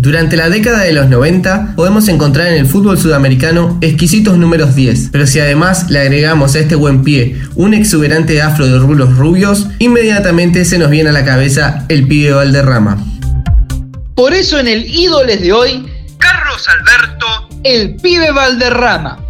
Durante la década de los 90 podemos encontrar en el fútbol sudamericano exquisitos números 10, pero si además le agregamos a este buen pie un exuberante afro de rulos rubios, inmediatamente se nos viene a la cabeza el pibe Valderrama. Por eso en el Ídoles de hoy, Carlos Alberto, el pibe Valderrama.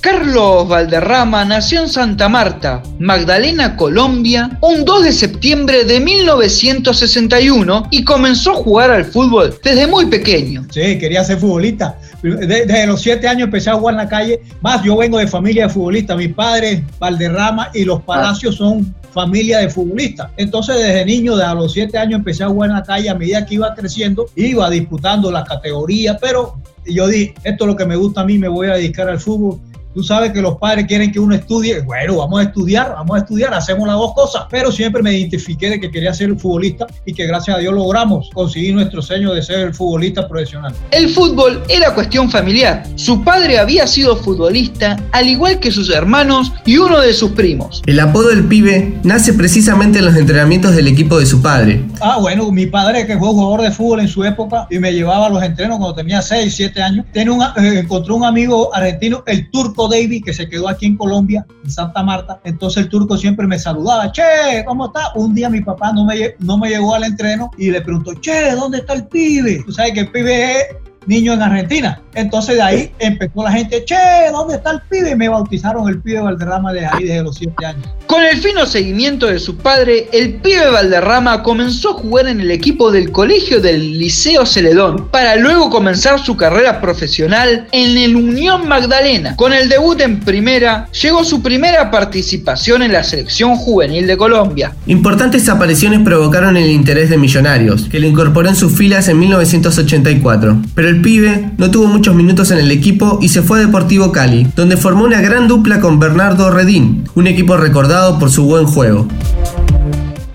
Carlos Valderrama nació en Santa Marta, Magdalena, Colombia, un 2 de septiembre de 1961 y comenzó a jugar al fútbol desde muy pequeño. Sí, quería ser futbolista. Desde los 7 años empecé a jugar en la calle. Más, yo vengo de familia de futbolistas. Mi padre, Valderrama y los Palacios son familia de futbolistas. Entonces, desde niño, desde los 7 años, empecé a jugar en la calle. A medida que iba creciendo, iba disputando las categorías, pero yo dije, esto es lo que me gusta a mí, me voy a dedicar al fútbol Tú sabes que los padres quieren que uno estudie. Bueno, vamos a estudiar, vamos a estudiar, hacemos las dos cosas. Pero siempre me identifiqué de que quería ser futbolista y que gracias a Dios logramos conseguir nuestro sueño de ser el futbolista profesional. El fútbol era cuestión familiar. Su padre había sido futbolista, al igual que sus hermanos y uno de sus primos. El apodo del pibe nace precisamente en los entrenamientos del equipo de su padre. Ah, bueno, mi padre que fue jugador de fútbol en su época y me llevaba a los entrenos cuando tenía 6, 7 años, tiene un, eh, encontró un amigo argentino, el turco David, que se quedó aquí en Colombia, en Santa Marta. Entonces el turco siempre me saludaba, che, ¿cómo está? Un día mi papá no me, no me llegó al entreno y le preguntó, che, ¿dónde está el pibe? Tú sabes que el pibe es niño en Argentina. Entonces de ahí empezó la gente, che, ¿dónde está el pibe? me bautizaron el pibe Valderrama de ahí desde los 7 años. Con el fino seguimiento de su padre, el pibe Valderrama comenzó a jugar en el equipo del colegio del Liceo Celedón, para luego comenzar su carrera profesional en el Unión Magdalena. Con el debut en primera, llegó su primera participación en la selección juvenil de Colombia. Importantes apariciones provocaron el interés de Millonarios, que lo incorporó en sus filas en 1984. Pero el pibe no tuvo muchos minutos en el equipo y se fue a Deportivo Cali, donde formó una gran dupla con Bernardo Redín, un equipo recordado por su buen juego.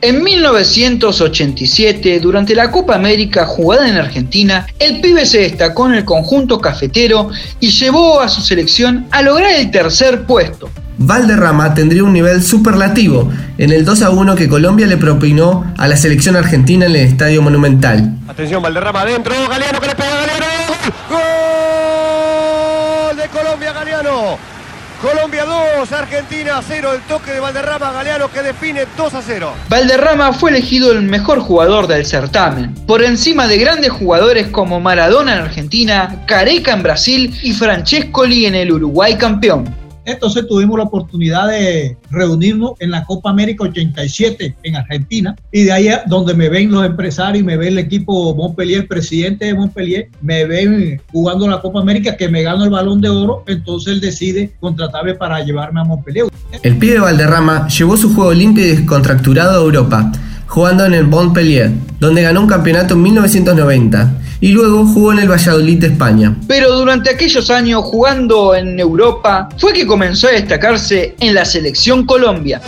En 1987, durante la Copa América jugada en Argentina, el pibe se destacó en el conjunto cafetero y llevó a su selección a lograr el tercer puesto. Valderrama tendría un nivel superlativo en el 2 a 1 que Colombia le propinó a la selección argentina en el Estadio Monumental. Atención, Valderrama adentro, Galeano que le pega Galeano. ¡Gol de Colombia, Galeano! Colombia 2, Argentina 0. El toque de Valderrama Galeano que define 2 a 0. Valderrama fue elegido el mejor jugador del certamen, por encima de grandes jugadores como Maradona en Argentina, Careca en Brasil y Francescoli en el Uruguay campeón. Entonces tuvimos la oportunidad de reunirnos en la Copa América 87 en Argentina. Y de ahí donde me ven los empresarios, me ve el equipo Montpellier, el presidente de Montpellier, me ven jugando la Copa América que me gano el balón de oro, entonces él decide contratarme para llevarme a Montpellier. El pibe Valderrama llevó su juego limpio y descontracturado a Europa jugando en el Montpellier, donde ganó un campeonato en 1990 y luego jugó en el Valladolid de España. Pero durante aquellos años jugando en Europa fue que comenzó a destacarse en la selección Colombia.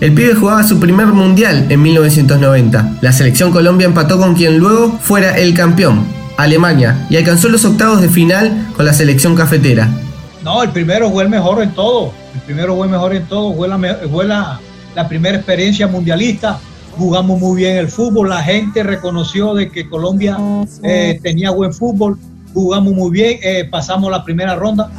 El pibe jugaba su primer mundial en 1990. La selección Colombia empató con quien luego fuera el campeón, Alemania, y alcanzó los octavos de final con la selección cafetera. No, el primero fue el mejor en todo. El primero fue mejor en todo. Fue la, la, primera experiencia mundialista. Jugamos muy bien el fútbol. La gente reconoció de que Colombia eh, tenía buen fútbol. Jugamos muy bien. Eh, pasamos la primera ronda.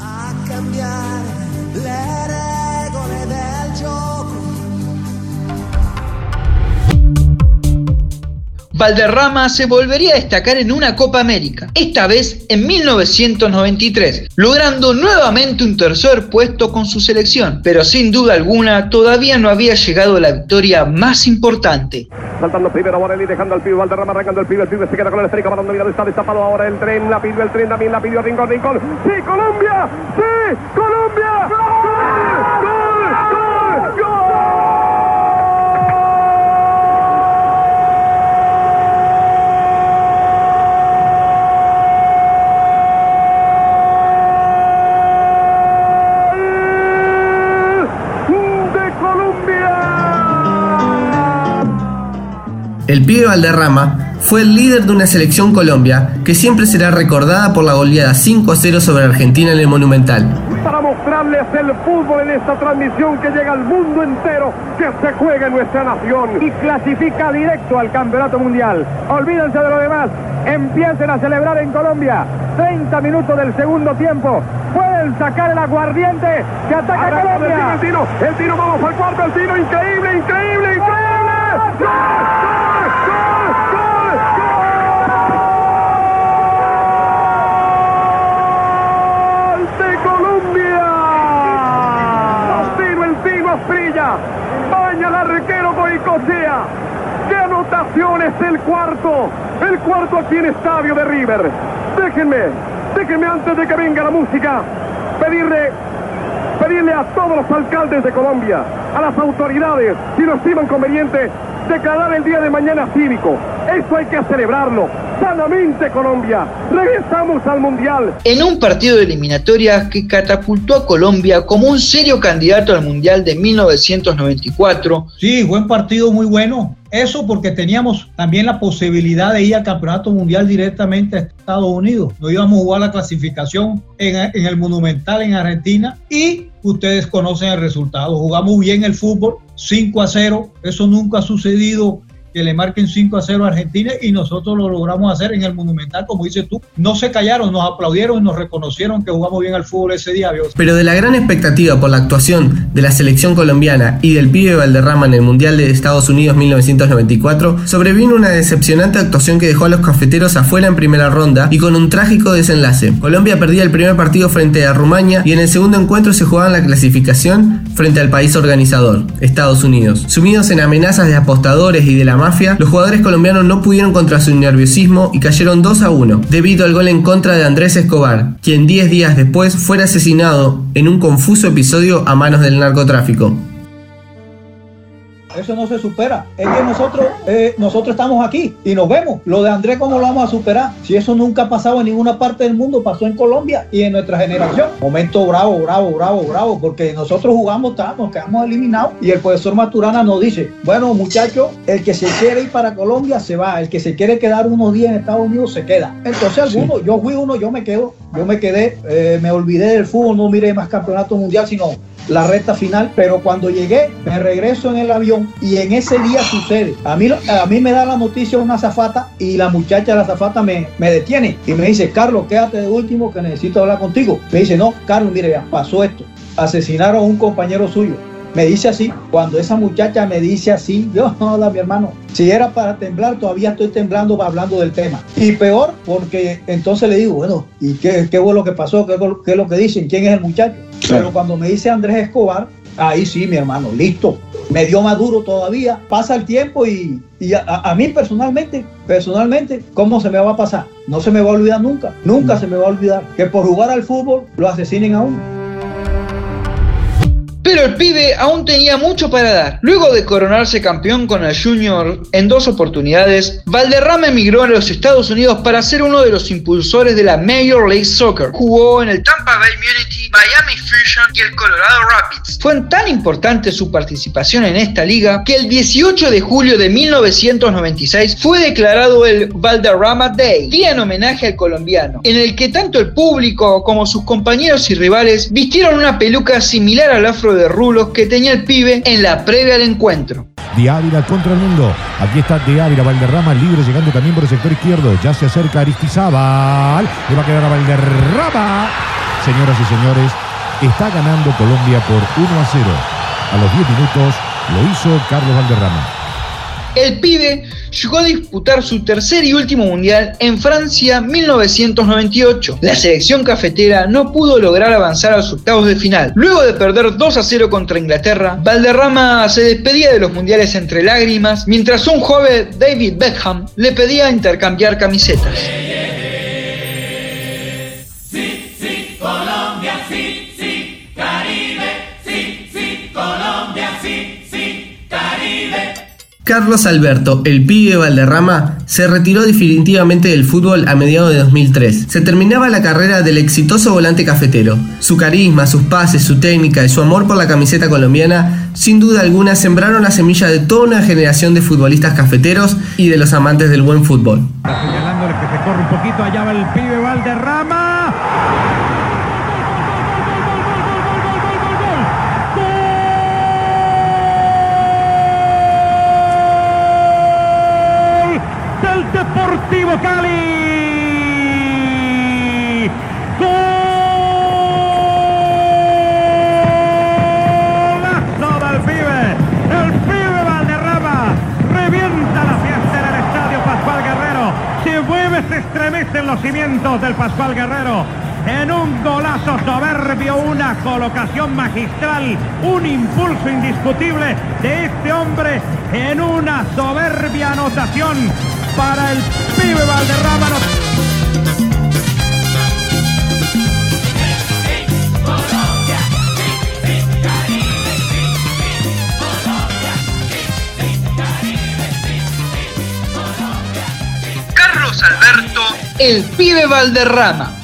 Valderrama se volvería a destacar en una Copa América, esta vez en 1993, logrando nuevamente un tercer puesto con su selección, pero sin duda alguna todavía no había llegado a la victoria más importante. Saltando primero Borelli, dejando al pibe, Valderrama arrancando el pibe, el pibe se queda con el esférico, para donde está destapado ahora el tren, la pidió el tren, también la pidió Rincón, Rincón, ¡Sí, Colombia! ¡Sí, Colombia! ¡Gol! El pibe Valderrama fue el líder de una selección Colombia que siempre será recordada por la goleada 5 a 0 sobre Argentina en el Monumental. Para mostrarles el fútbol en esta transmisión que llega al mundo entero, que se juega en nuestra nación. Y clasifica directo al Campeonato Mundial. Olvídense de lo demás. Empiecen a celebrar en Colombia. 30 minutos del segundo tiempo. Pueden sacar el aguardiente que ataca a Colombia. El tiro, el tiro, vamos al cuarto, el tiro, increíble, increíble, increíble. Baña al arquero Goicochea. ¡Qué anotación es el cuarto! El cuarto aquí en Estadio de River. Déjenme, déjenme antes de que venga la música, pedirle, pedirle a todos los alcaldes de Colombia, a las autoridades, si lo estiman conveniente, declarar el día de mañana cívico. Esto hay que celebrarlo sanamente Colombia. Regresamos al Mundial. En un partido de eliminatoria que catapultó a Colombia como un serio candidato al Mundial de 1994. Sí, buen partido, muy bueno. Eso porque teníamos también la posibilidad de ir al Campeonato Mundial directamente a Estados Unidos. No íbamos a jugar la clasificación en, en el Monumental en Argentina y ustedes conocen el resultado. Jugamos bien el fútbol, 5 a 0. Eso nunca ha sucedido que le marquen 5 a 0 a Argentina y nosotros lo logramos hacer en el Monumental, como dices tú. No se callaron, nos aplaudieron nos reconocieron que jugamos bien al fútbol ese día. Pero de la gran expectativa por la actuación de la selección colombiana y del pibe Valderrama en el Mundial de Estados Unidos 1994, sobrevino una decepcionante actuación que dejó a los cafeteros afuera en primera ronda y con un trágico desenlace. Colombia perdía el primer partido frente a Rumania y en el segundo encuentro se jugaba la clasificación frente al país organizador, Estados Unidos. Sumidos en amenazas de apostadores y de la mafia, los jugadores colombianos no pudieron contra su nerviosismo y cayeron 2 a 1, debido al gol en contra de Andrés Escobar, quien 10 días después fuera asesinado en un confuso episodio a manos del narcotráfico. Eso no se supera. Es que nosotros, eh, nosotros estamos aquí y nos vemos. Lo de Andrés, ¿cómo lo vamos a superar? Si eso nunca ha pasado en ninguna parte del mundo, pasó en Colombia y en nuestra generación. Momento bravo, bravo, bravo, bravo, porque nosotros jugamos, nos quedamos eliminados y el profesor Maturana nos dice, bueno muchachos, el que se quiere ir para Colombia se va, el que se quiere quedar unos días en Estados Unidos se queda. Entonces algunos, yo fui uno, yo me quedo, yo me quedé, eh, me olvidé del fútbol, no miré más campeonato mundial, sino la recta final, pero cuando llegué me regreso en el avión y en ese día sucede. A mí, a mí me da la noticia una zafata y la muchacha de la zafata me, me detiene y me dice, Carlos, quédate de último que necesito hablar contigo. Me dice, no, Carlos, mire, pasó esto. Asesinaron a un compañero suyo. Me dice así, cuando esa muchacha me dice así, yo, hola mi hermano, si era para temblar, todavía estoy temblando hablando del tema. Y peor, porque entonces le digo, bueno, ¿y qué, qué fue lo que pasó? ¿Qué, ¿Qué, es lo que dicen? ¿Quién es el muchacho? Pero cuando me dice Andrés Escobar, ahí sí, mi hermano, listo. Me dio maduro todavía. Pasa el tiempo y, y a, a, mí personalmente, personalmente, ¿cómo se me va a pasar? No se me va a olvidar nunca. Nunca se me va a olvidar que por jugar al fútbol lo asesinen a uno. Pero el pibe aún tenía mucho para dar. Luego de coronarse campeón con el Junior en dos oportunidades, Valderrama emigró a los Estados Unidos para ser uno de los impulsores de la Major League Soccer. Jugó en el Tampa Bay Unity, Miami Fusion y el Colorado Rapids. Fue tan importante su participación en esta liga que el 18 de julio de 1996 fue declarado el Valderrama Day, día en homenaje al colombiano, en el que tanto el público como sus compañeros y rivales vistieron una peluca similar al afro de rulos que tenía el pibe en la previa del encuentro. De contra el mundo. Aquí está De Ávila, Valderrama libre llegando también por el sector izquierdo. Ya se acerca Aristizábal. Le va a quedar a Valderrama. Señoras y señores, está ganando Colombia por 1 a 0. A los 10 minutos lo hizo Carlos Valderrama. El pibe llegó a disputar su tercer y último mundial en Francia 1998. La selección cafetera no pudo lograr avanzar a los octavos de final. Luego de perder 2 a 0 contra Inglaterra, Valderrama se despedía de los mundiales entre lágrimas, mientras un joven David Beckham le pedía intercambiar camisetas. Carlos Alberto, el pibe Valderrama, se retiró definitivamente del fútbol a mediados de 2003. Se terminaba la carrera del exitoso volante cafetero. Su carisma, sus pases, su técnica y su amor por la camiseta colombiana, sin duda alguna, sembraron la semilla de toda una generación de futbolistas cafeteros y de los amantes del buen fútbol. Que se corre un poquito, allá va el pibe Valderrama. Los cimientos del Pascual Guerrero. En un golazo soberbio, una colocación magistral, un impulso indiscutible de este hombre en una soberbia anotación para el pibe Valderrama. El pibe Valderrama.